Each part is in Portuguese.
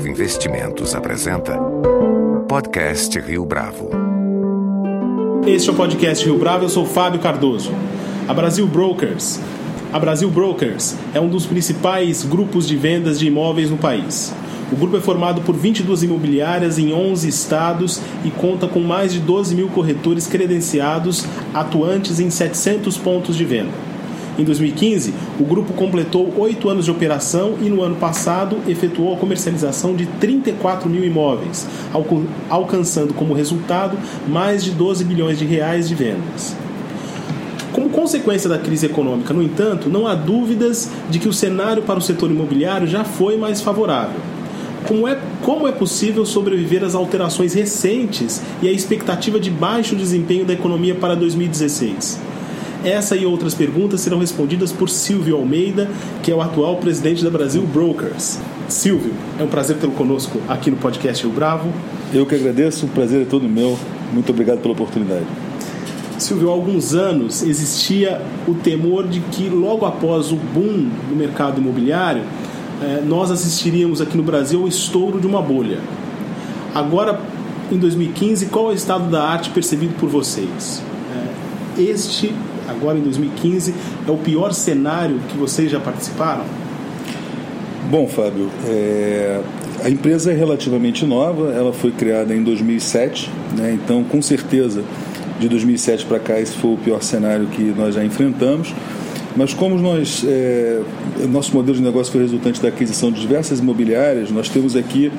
Bravo Investimentos apresenta Podcast Rio Bravo. Este é o Podcast Rio Bravo, eu sou Fábio Cardoso. A Brasil Brokers. A Brasil Brokers é um dos principais grupos de vendas de imóveis no país. O grupo é formado por 22 imobiliárias em 11 estados e conta com mais de 12 mil corretores credenciados atuantes em 700 pontos de venda. Em 2015, o grupo completou oito anos de operação e no ano passado efetuou a comercialização de 34 mil imóveis, alcançando como resultado mais de 12 bilhões de reais de vendas. Como consequência da crise econômica, no entanto, não há dúvidas de que o cenário para o setor imobiliário já foi mais favorável. Como é, como é possível sobreviver às alterações recentes e à expectativa de baixo desempenho da economia para 2016? Essa e outras perguntas serão respondidas por Silvio Almeida, que é o atual presidente da Brasil Brokers. Silvio, é um prazer tê-lo conosco aqui no podcast Rio Bravo. Eu que agradeço, o prazer é todo meu. Muito obrigado pela oportunidade. Silvio, há alguns anos existia o temor de que logo após o boom do mercado imobiliário, eh, nós assistiríamos aqui no Brasil ao estouro de uma bolha. Agora, em 2015, qual é o estado da arte percebido por vocês? Eh, este agora em 2015, é o pior cenário que vocês já participaram? Bom, Fábio, é... a empresa é relativamente nova, ela foi criada em 2007, né? então com certeza de 2007 para cá esse foi o pior cenário que nós já enfrentamos. Mas como nós, é, nosso modelo de negócio foi resultante da aquisição de diversas imobiliárias, nós temos aqui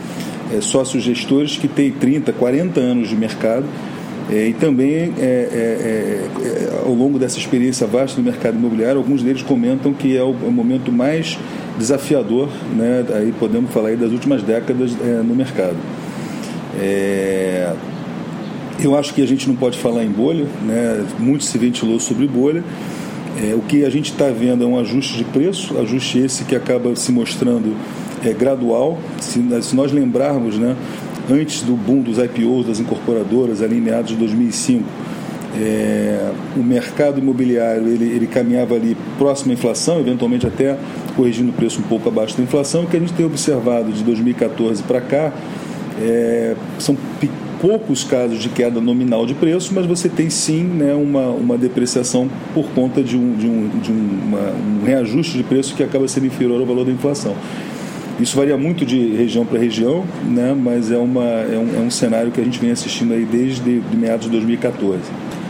é, sócios gestores que têm 30, 40 anos de mercado é, e também, é, é, é, é, ao longo dessa experiência vasta no mercado imobiliário, alguns deles comentam que é o, o momento mais desafiador, né, aí podemos falar aí das últimas décadas no mercado. eu acho que a gente não pode falar em bolha, né, muito se ventilou sobre bolha. o que a gente está vendo é um ajuste de preço, ajuste esse que acaba se mostrando gradual. Se, se nós lembrarmos, né, antes do boom dos IPOs das incorporadoras, ali em meados de 2005, é, o mercado imobiliário ele, ele caminhava ali próximo à inflação, eventualmente até corrigindo o preço um pouco abaixo da inflação. O que a gente tem observado de 2014 para cá é, são poucos casos de queda nominal de preço, mas você tem sim né, uma, uma depreciação por conta de, um, de, um, de uma, um reajuste de preço que acaba sendo inferior ao valor da inflação. Isso varia muito de região para região, né, mas é, uma, é, um, é um cenário que a gente vem assistindo aí desde de meados de 2014.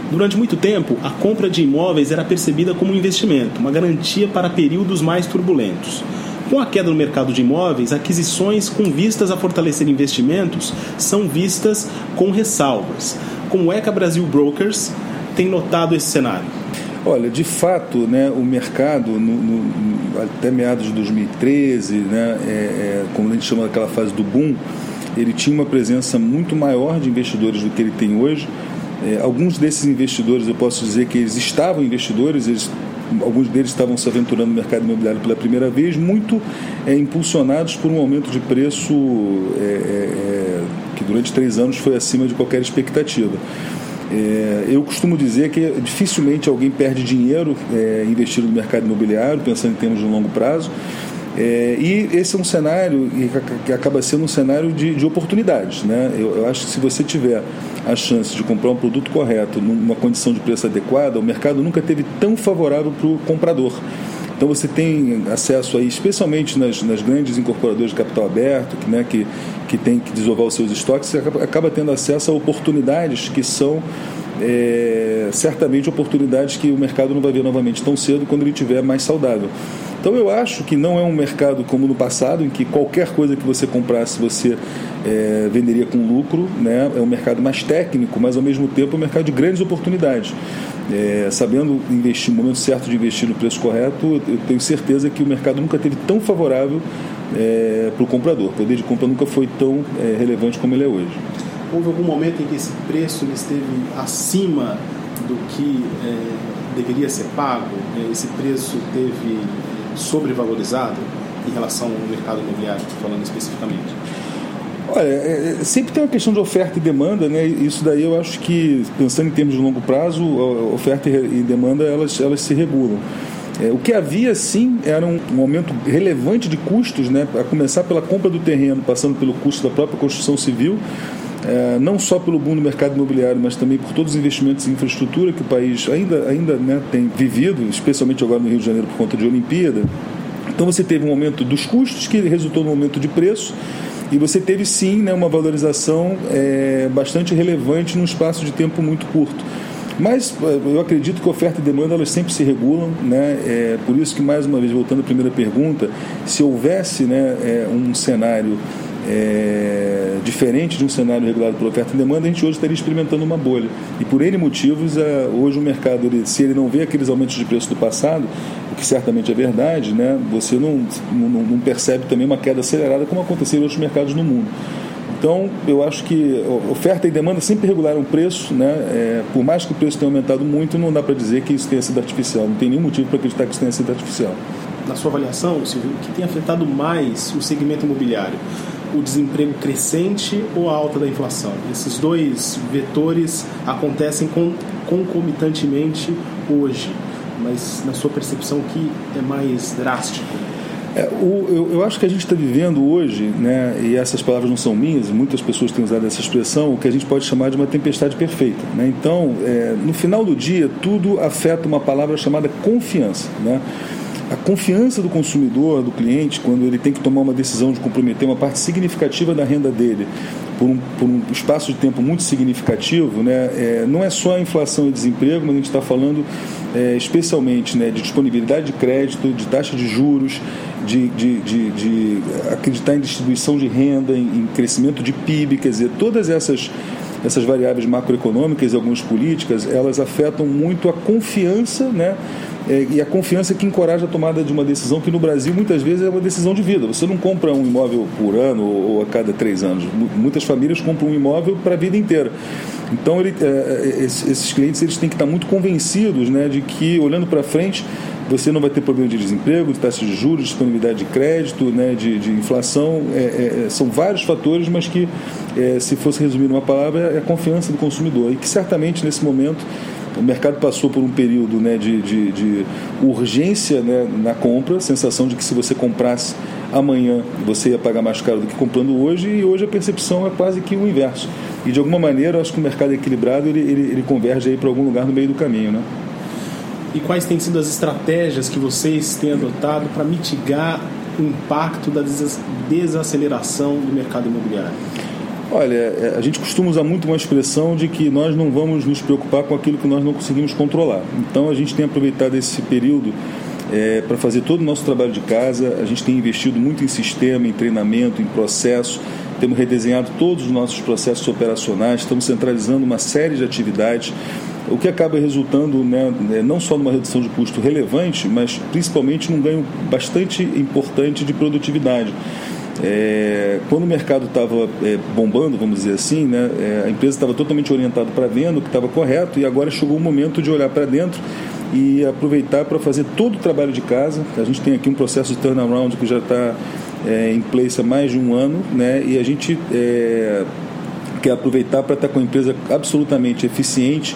Durante muito tempo, a compra de imóveis era percebida como um investimento, uma garantia para períodos mais turbulentos. Com a queda no mercado de imóveis, aquisições com vistas a fortalecer investimentos são vistas com ressalvas. Como é que a Brasil Brokers tem notado esse cenário? Olha, de fato, né, o mercado, no, no, até meados de 2013, né, é, é, como a gente chama daquela fase do boom, ele tinha uma presença muito maior de investidores do que ele tem hoje. É, alguns desses investidores, eu posso dizer que eles estavam investidores, eles, alguns deles estavam se aventurando no mercado imobiliário pela primeira vez, muito é, impulsionados por um aumento de preço é, é, que durante três anos foi acima de qualquer expectativa. É, eu costumo dizer que dificilmente alguém perde dinheiro é, investindo no mercado imobiliário, pensando em termos de longo prazo. É, e esse é um cenário que acaba sendo um cenário de, de oportunidades. Né? Eu, eu, acho que se você tiver a chance de comprar um produto correto, numa condição de preço adequada, o mercado nunca teve tão favorável para o comprador. Então você tem acesso aí, especialmente nas, nas grandes incorporadoras de capital aberto, que, né, que, que tem que desovar os seus estoques, você acaba, acaba tendo acesso a oportunidades que são é, certamente oportunidades que o mercado não vai ver novamente tão cedo quando ele estiver mais saudável. Então eu acho que não é um mercado como no passado, em que qualquer coisa que você comprasse você é, venderia com lucro, né? é um mercado mais técnico, mas ao mesmo tempo é um mercado de grandes oportunidades. É, sabendo investir no momento certo de investir no preço correto, eu tenho certeza que o mercado nunca teve tão favorável é, para o comprador. O poder de compra nunca foi tão relevante como ele é hoje. Houve algum momento em que esse preço esteve acima do que deveria ser pago? Esse preço teve sobrevalorizado em relação ao mercado imobiliário, falando especificamente? Olha, é, é, sempre tem uma questão de oferta e demanda, né? Isso daí eu acho que, pensando em termos de longo prazo, oferta e demanda elas, elas se regulam. É, o que havia sim era um, um, aumento relevante de custos, né, a começar pela compra do terreno, passando pelo custo da própria construção civil, é, não só pelo boom do mercado imobiliário, mas também por todos os investimentos em infraestrutura que o país ainda, ainda né, tem vivido, especialmente agora no Rio de Janeiro por conta de Olimpíada. Então você teve um aumento dos custos que resultou no aumento de preço e você teve sim né, uma valorização é, bastante relevante num espaço de tempo muito curto. Mas é, eu acredito que oferta e demanda elas sempre se regulam, né? É, por isso que mais uma vez voltando à primeira pergunta, se houvesse né, é, um cenário é, diferente de um cenário regulado por oferta e demanda, a gente hoje estaria experimentando uma bolha. E por N motivos, é, hoje o mercado, ele, se ele não vê aqueles aumentos de preço do passado, o que certamente é verdade, né, você não, não, não percebe também uma queda acelerada como aconteceu em outros mercados no mundo. Então, eu acho que oferta e demanda sempre regularam o preço, né? É, por mais que o preço tenha aumentado muito, não dá para dizer que isso tenha sido artificial. Não tem nenhum motivo para acreditar que isso tenha sido artificial. Na sua avaliação, Silvio, o que tem afetado mais o segmento imobiliário? O desemprego crescente ou a alta da inflação. Esses dois vetores acontecem concomitantemente hoje, mas na sua percepção o que é mais drástico? É, o, eu, eu, acho que a gente está vivendo hoje, né, e essas palavras não são minhas, muitas pessoas têm usado essa expressão, o que a gente pode chamar de uma tempestade perfeita. Né? Então, é, no final do dia, tudo afeta uma palavra chamada confiança. Né? A confiança do consumidor, do cliente, quando ele tem que tomar uma decisão de comprometer uma parte significativa da renda dele por um, por um espaço de tempo muito significativo, né, é, não é só a inflação e desemprego, mas a gente está falando é, especialmente né, de disponibilidade de crédito, de taxa de juros, de, de, de, de acreditar em distribuição de renda, em, em crescimento de PIB, quer dizer, todas essas essas variáveis macroeconômicas e algumas políticas, elas afetam muito a confiança né, é, e a confiança que encoraja a tomada de uma decisão que no Brasil muitas vezes é uma decisão de vida. Você não compra um imóvel por ano ou a cada três anos. Muitas famílias compram um imóvel para a vida inteira. Então ele, é, é esses clientes eles têm que estar muito convencidos né, de que olhando para frente você não vai ter problema de desemprego, de taxa de juros, disponibilidade de crédito, né, de, de inflação. É, é, são vários fatores, mas que, é, se fosse resumir numa palavra, é a confiança do consumidor. E que certamente nesse momento o mercado passou por um período né, de, de, de urgência né, na compra, sensação de que se você comprasse amanhã você ia pagar mais caro do que comprando hoje, e hoje a percepção é quase que o inverso. E de alguma maneira, acho que o mercado equilibrado ele, ele, ele converge para algum lugar no meio do caminho. Né? E quais têm sido as estratégias que vocês têm adotado para mitigar o impacto da desaceleração do mercado imobiliário? Olha, é, a gente costuma usar muito uma expressão de que nós não vamos nos preocupar com aquilo que nós não conseguimos controlar. Então a gente tem aproveitado esse período é, para fazer todo o nosso trabalho de casa. A gente tem investido muito em sistema, em treinamento, em processo. Temos redesenhado todos os nossos processos operacionais. Estamos centralizando uma série de atividades, o que acaba resultando né, é, não só numa redução de custo relevante, mas principalmente num ganho bastante importante de produtividade. É, quando o mercado estava é, bombando, vamos dizer assim, né, é, a empresa estava totalmente orientada para venda, o que estava correto, e agora chegou o momento de olhar para dentro e aproveitar para fazer todo o trabalho de casa. A gente tem aqui um processo de turnaround que já está é, em place há mais de um ano, né, e a gente é, quer aproveitar para estar tá com a empresa absolutamente eficiente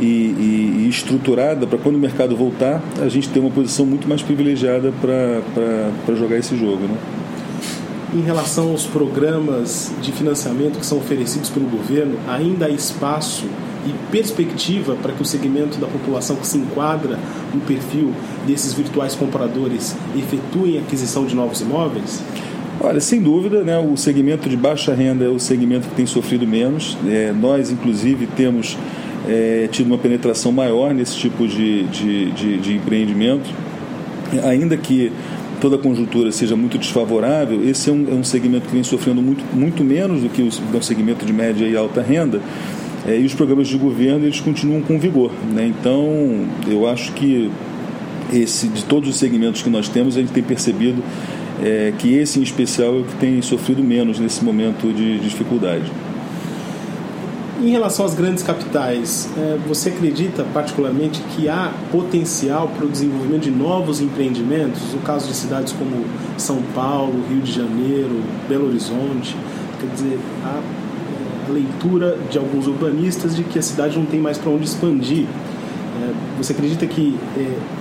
e, e, e estruturada para quando o mercado voltar, a gente ter uma posição muito mais privilegiada para jogar esse jogo. Né? Em relação aos programas de financiamento que são oferecidos pelo governo, ainda há espaço e perspectiva para que o segmento da população que se enquadra no perfil desses virtuais compradores efetuem aquisição de novos imóveis? Olha, sem dúvida, né, o segmento de baixa renda é o segmento que tem sofrido menos. É, nós, inclusive, temos é, tido uma penetração maior nesse tipo de, de, de, de empreendimento, ainda que toda a conjuntura seja muito desfavorável, esse é um, é um segmento que vem sofrendo muito, muito menos do que o, o segmento de média e alta renda. É, e os programas de governo eles continuam com vigor. Né? Então, eu acho que esse, de todos os segmentos que nós temos, a gente tem percebido é, que esse em especial é o que tem sofrido menos nesse momento de dificuldade. Em relação às grandes capitais, é, você acredita particularmente que há potencial para o desenvolvimento de novos empreendimentos? No caso de cidades como São Paulo, Rio de Janeiro, Belo Horizonte, quer dizer, há é, a leitura de alguns urbanistas de que a cidade não tem mais para onde expandir. É, você acredita que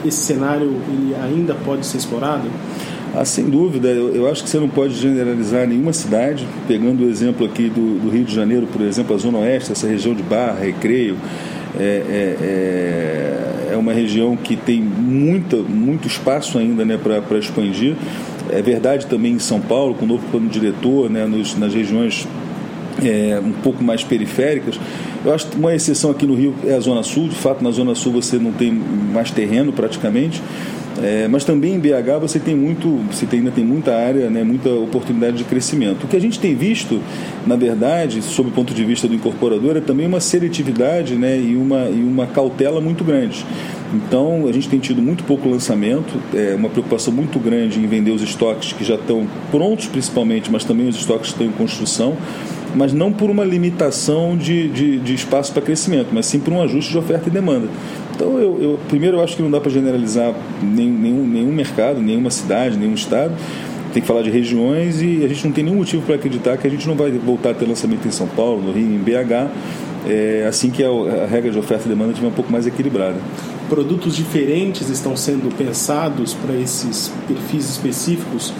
esse cenário ele ainda pode ser explorado? Ah, sem dúvida, eu, eu, acho que você não pode generalizar nenhuma cidade, pegando o exemplo aqui do, do, Rio de Janeiro, por exemplo, a Zona Oeste, essa região de Barra, Recreio, é, é, é, é uma região que tem muita, muito espaço ainda né, para expandir. É verdade também em São Paulo, com o novo plano diretor, né, nos, nas regiões é, um pouco mais periféricas. Eu acho que uma exceção aqui no Rio é a Zona Sul. De fato, na Zona Sul você não tem mais terreno praticamente. É, mas também em BH você tem muito, você tem, ainda tem muita área, né, muita oportunidade de crescimento. O que a gente tem visto, na verdade, sob o ponto de vista do incorporador, é também uma seletividade né, e, uma, e uma cautela muito grande. Então, a gente tem tido muito pouco lançamento, é, uma preocupação muito grande em vender os estoques que já estão prontos, principalmente, mas também os estoques que estão em construção mas não por uma limitação de, de, de espaço para crescimento, mas sim por um ajuste de oferta e demanda. Então, eu, eu primeiro, eu acho que não dá para generalizar nenhum, nenhum, mercado, nenhuma cidade, nenhum estado. Tem que falar de regiões e a gente não tem nenhum motivo para acreditar que a gente não vai voltar a ter lançamento em São Paulo, no Rio, em BH, é, assim que a, a regra de oferta e demanda estiver um pouco mais equilibrada produtos diferentes estão sendo pensados para esses perfis específicos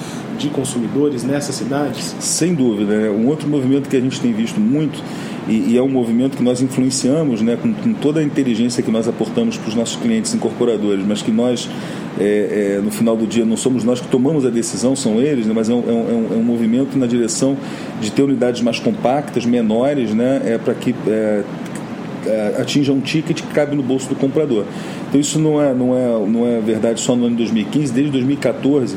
de consumidores nessas cidades? Sem dúvida. É um outro movimento que a gente tem visto muito e, e é um movimento que nós influenciamos né, com, com, toda a inteligência que nós aportamos para os nossos clientes incorporadores, mas que nós, é, é, no final do dia, não somos nós que tomamos a decisão, são eles, né, mas é um, é um, é um movimento na direção de ter unidades mais compactas, menores, né, é, para que é, é, atinja um ticket que cabe no bolso do comprador. Então isso não é, não é, não é verdade só no ano de 2015, desde 2014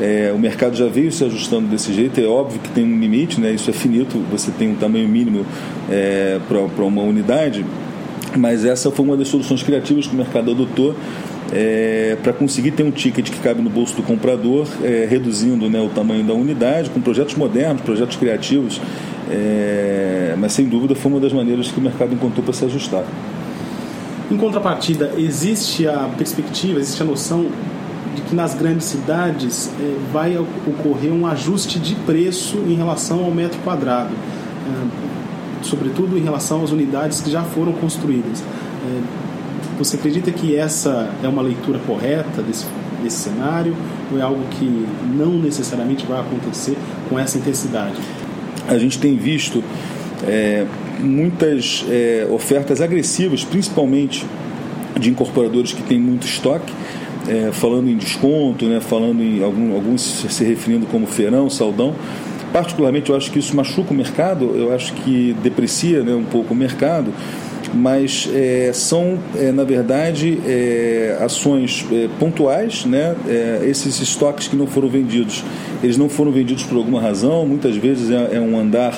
é, o mercado já veio se ajustando desse jeito, é óbvio que tem um limite, né, isso é finito, você tem um tamanho mínimo é, para uma unidade, mas essa foi uma das soluções criativas que o mercado adotou é, para conseguir ter um ticket que cabe no bolso do comprador, é, reduzindo né, o tamanho da unidade, com projetos modernos, projetos criativos, é, mas sem dúvida foi uma das maneiras que o mercado encontrou para se ajustar. Em contrapartida, existe a perspectiva, existe a noção de que nas grandes cidades é, vai ocorrer um ajuste de preço em relação ao metro quadrado, é, sobretudo em relação às unidades que já foram construídas. É, você acredita que essa é uma leitura correta desse, desse cenário ou é algo que não necessariamente vai acontecer com essa intensidade? A gente tem visto é, muitas é, ofertas agressivas, principalmente de incorporadores que têm muito estoque, é, falando em desconto, né, falando em algum, alguns se referindo como feirão, saldão. Particularmente, eu acho que isso machuca o mercado, eu acho que deprecia né, um pouco o mercado, mas é, são, é, na verdade, é, ações é, pontuais. Né? É, esses estoques que não foram vendidos, eles não foram vendidos por alguma razão, muitas vezes é, um andar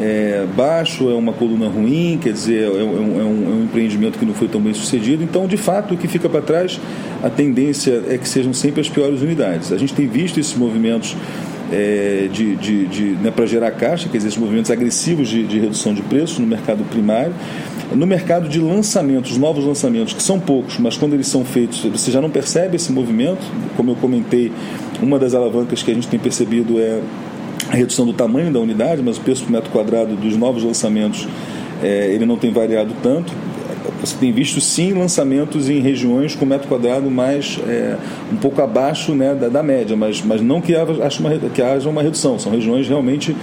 é, baixo, é uma coluna ruim, quer dizer, é, é, um, é, um, é, um, empreendimento que não foi tão bem sucedido. Então, de fato, o que fica para trás, a tendência é que sejam sempre as piores unidades. A gente tem visto esses movimentos é, de, de, de né, para gerar caixa, quer dizer, esses movimentos agressivos de, de redução de preço no mercado primário. No mercado de lançamentos, novos lançamentos, que são poucos, mas quando eles são feitos, você já não percebe esse movimento. Como eu comentei, uma das alavancas que a gente tem percebido é a redução do tamanho da unidade, mas o preço por metro quadrado dos novos lançamentos é, ele não tem variado tanto. Você tem visto sim lançamentos em regiões com metro quadrado mais é, um pouco abaixo né, da, da, média, mas, mas não que haja, uma, que haja uma redução. São regiões realmente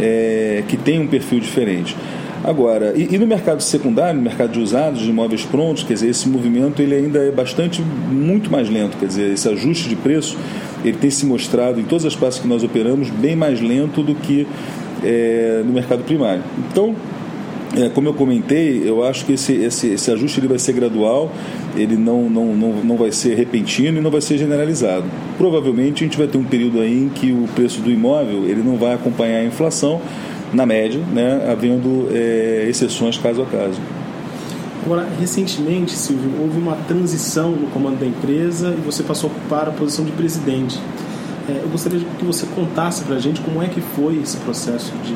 é, que têm um perfil diferente. Agora, e, e, no mercado secundário, no mercado de usados, de imóveis prontos, quer dizer, esse movimento ele ainda é bastante, muito mais lento, quer dizer, esse ajuste de preço ele tem se mostrado em todas as partes que nós operamos bem mais lento do que é, no mercado primário. Então, é, como eu comentei, eu acho que esse, esse, esse ajuste ele vai ser gradual, ele não, não, não, não vai ser repentino e não vai ser generalizado. Provavelmente a gente vai ter um período aí em que o preço do imóvel ele não vai acompanhar a inflação, na média, né, havendo é, exceções caso a caso. Agora, recentemente, Silvio, houve uma transição no comando da empresa e você passou a ocupar a posição de presidente. É, eu gostaria que você contasse para a gente como é que foi esse processo de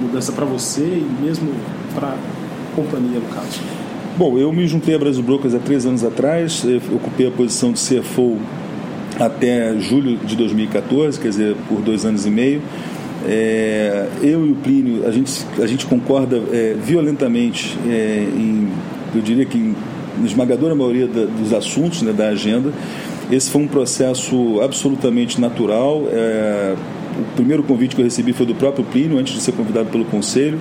mudança para você e mesmo para a companhia, no caso. Bom, eu me juntei a Brasil Brokers há três anos atrás, ocupei a posição de CFO até julho de 2014, quer dizer, por dois anos e meio. É, eu e o Plínio, a gente, a gente concorda é, violentamente é, em eu diria que em na esmagadora maioria da, dos assuntos né, da agenda. Esse foi um processo absolutamente natural. É, o primeiro convite que eu recebi foi do próprio Plínio, antes de ser convidado pelo Conselho.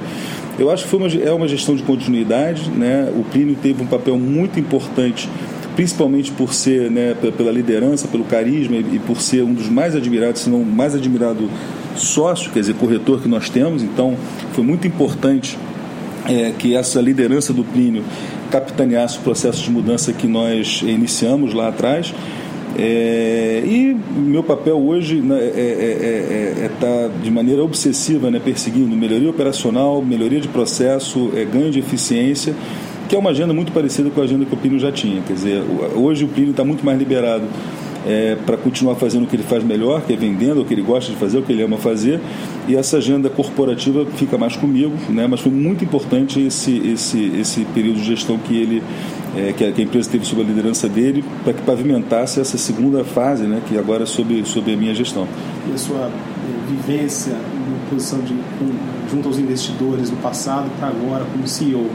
Eu acho que foi uma, é uma gestão de continuidade. Né? O Plínio teve um papel muito importante, principalmente por ser, né, pela liderança, pelo carisma e por ser um dos mais admirados, se não mais admirado sócio, quer dizer, corretor que nós temos. Então, foi muito importante é, que essa liderança do Plínio capitaneasse o processo de mudança que nós iniciamos lá atrás. É, e meu papel hoje né, é estar é, é, é, tá de maneira obsessiva né, perseguindo melhoria operacional, melhoria de processo, é, ganho de eficiência, que é uma agenda muito parecida com a agenda que o Plínio já tinha. Quer dizer, hoje o Plínio está muito mais liberado é, para continuar fazendo o que ele faz melhor, que é vendendo, o que ele gosta de fazer, o que ele ama fazer, e essa agenda corporativa fica mais comigo, né? mas foi muito importante esse, esse, esse período de gestão que ele é, que, a, que, a, empresa teve sob a liderança dele para que pavimentasse essa segunda fase, né, que agora é sob, sob a minha gestão. E a sua eh, vivência em posição de, junto aos investidores no passado para agora como CEO, uh,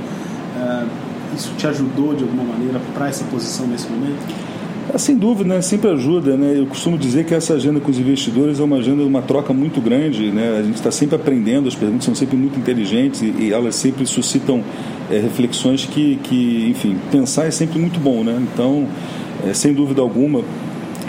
eh, isso te ajudou de alguma maneira para essa posição nesse momento? Ah, sem dúvida, né? sempre ajuda. Né? Eu costumo dizer que essa agenda com os investidores é uma agenda, uma troca muito grande. Né? A gente está sempre aprendendo, as perguntas são sempre muito inteligentes e, e elas sempre suscitam é, reflexões que, que, enfim, pensar é sempre muito bom. Né? Então, é, sem dúvida alguma,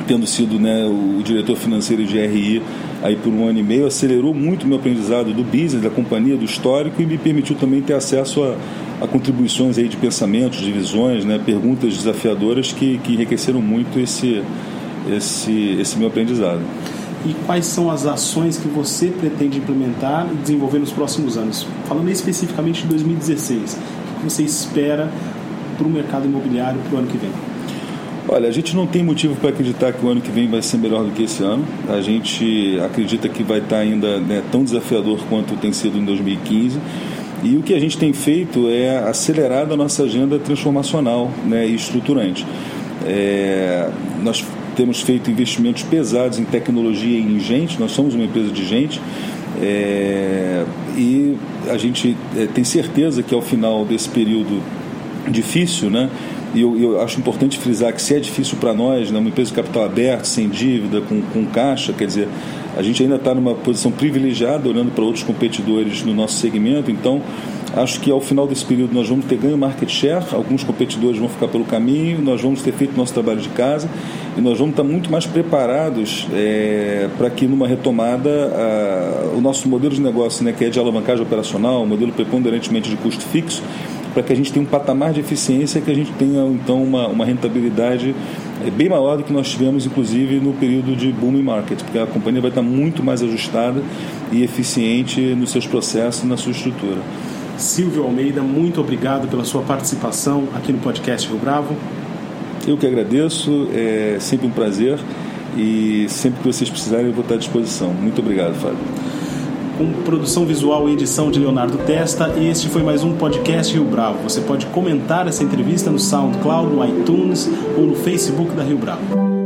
tendo sido né, o diretor financeiro de RI aí por um ano e meio, acelerou muito o meu aprendizado do business, da companhia, do histórico e me permitiu também ter acesso a a contribuições aí de pensamentos, de visões, né, perguntas desafiadoras que, que enriqueceram muito esse, esse, esse meu aprendizado. E quais são as ações que você pretende implementar e desenvolver nos próximos anos? Falando especificamente de 2016, o que você espera para o mercado imobiliário para o ano que vem? Olha, a gente não tem motivo para acreditar que o ano que vem vai ser melhor do que esse ano. A gente acredita que vai estar ainda né, tão desafiador quanto tem sido em 2015 e o que a gente tem feito é acelerar a nossa agenda transformacional né, e estruturante. É, nós temos feito investimentos pesados em tecnologia e em gente, nós somos uma empresa de gente, é, e a gente é, tem certeza que ao final desse período difícil, né, e eu, eu, acho importante frisar que se é difícil para nós, né, uma empresa de capital aberto, sem dívida, com, com caixa, quer dizer, a gente ainda está numa posição privilegiada, olhando para outros competidores no nosso segmento, então acho que ao final desse período nós vamos ter ganho market share, alguns competidores vão ficar pelo caminho, nós vamos ter feito nosso trabalho de casa e nós vamos estar muito mais preparados é, para que numa retomada a, o nosso modelo de negócio, né, que é de alavancagem operacional, um modelo preponderantemente de custo fixo, para que a gente tenha um patamar de eficiência que a gente tenha então uma, uma rentabilidade é bem maior do que nós tivemos, inclusive, no período de booming market, porque a companhia vai estar muito mais ajustada e eficiente nos seus processos e na sua estrutura. Silvio Almeida, muito obrigado pela sua participação aqui no podcast Rio Bravo. Eu que agradeço, é sempre um prazer e sempre que vocês precisarem eu vou estar à disposição. Muito obrigado, Fábio com produção visual e edição de Leonardo Testa. E este foi mais um podcast Rio Bravo. Você pode comentar essa entrevista no SoundCloud, no iTunes ou no Facebook da Rio Bravo.